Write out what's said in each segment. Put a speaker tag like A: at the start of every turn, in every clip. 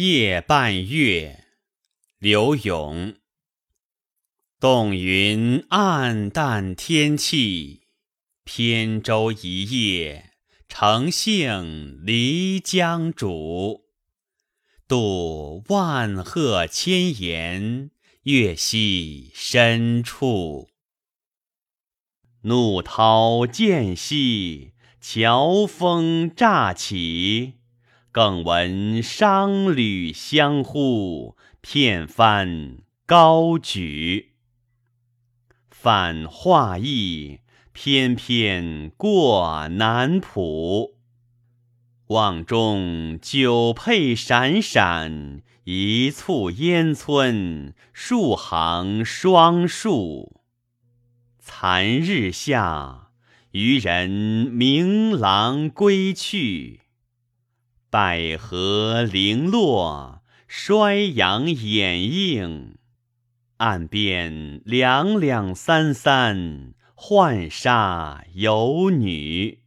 A: 夜半月，刘永。洞云暗淡天气，扁舟一叶，乘兴漓江渚。渡万壑千岩，月息深处。怒涛渐息，乔风乍起。更闻商旅相呼，片帆高举。泛画意，翩翩过南浦。望中酒佩闪闪，一簇烟村，数行双树。残日下，渔人鸣郎归去。百合零落，衰杨掩映。岸边两两三三，浣纱游女。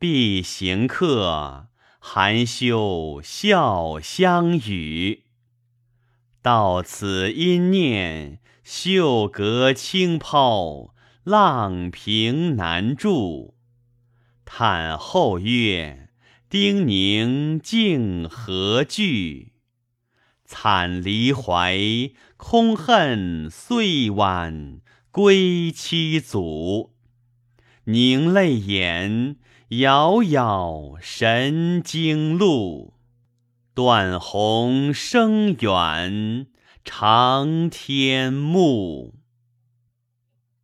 A: 必行客，含羞笑相与。到此因念，袖阁轻抛，浪平难住。叹后月。丁宁竟何惧？惨离怀，空恨岁晚归期阻。凝泪眼，杳杳神经路。断鸿声远，长天暮。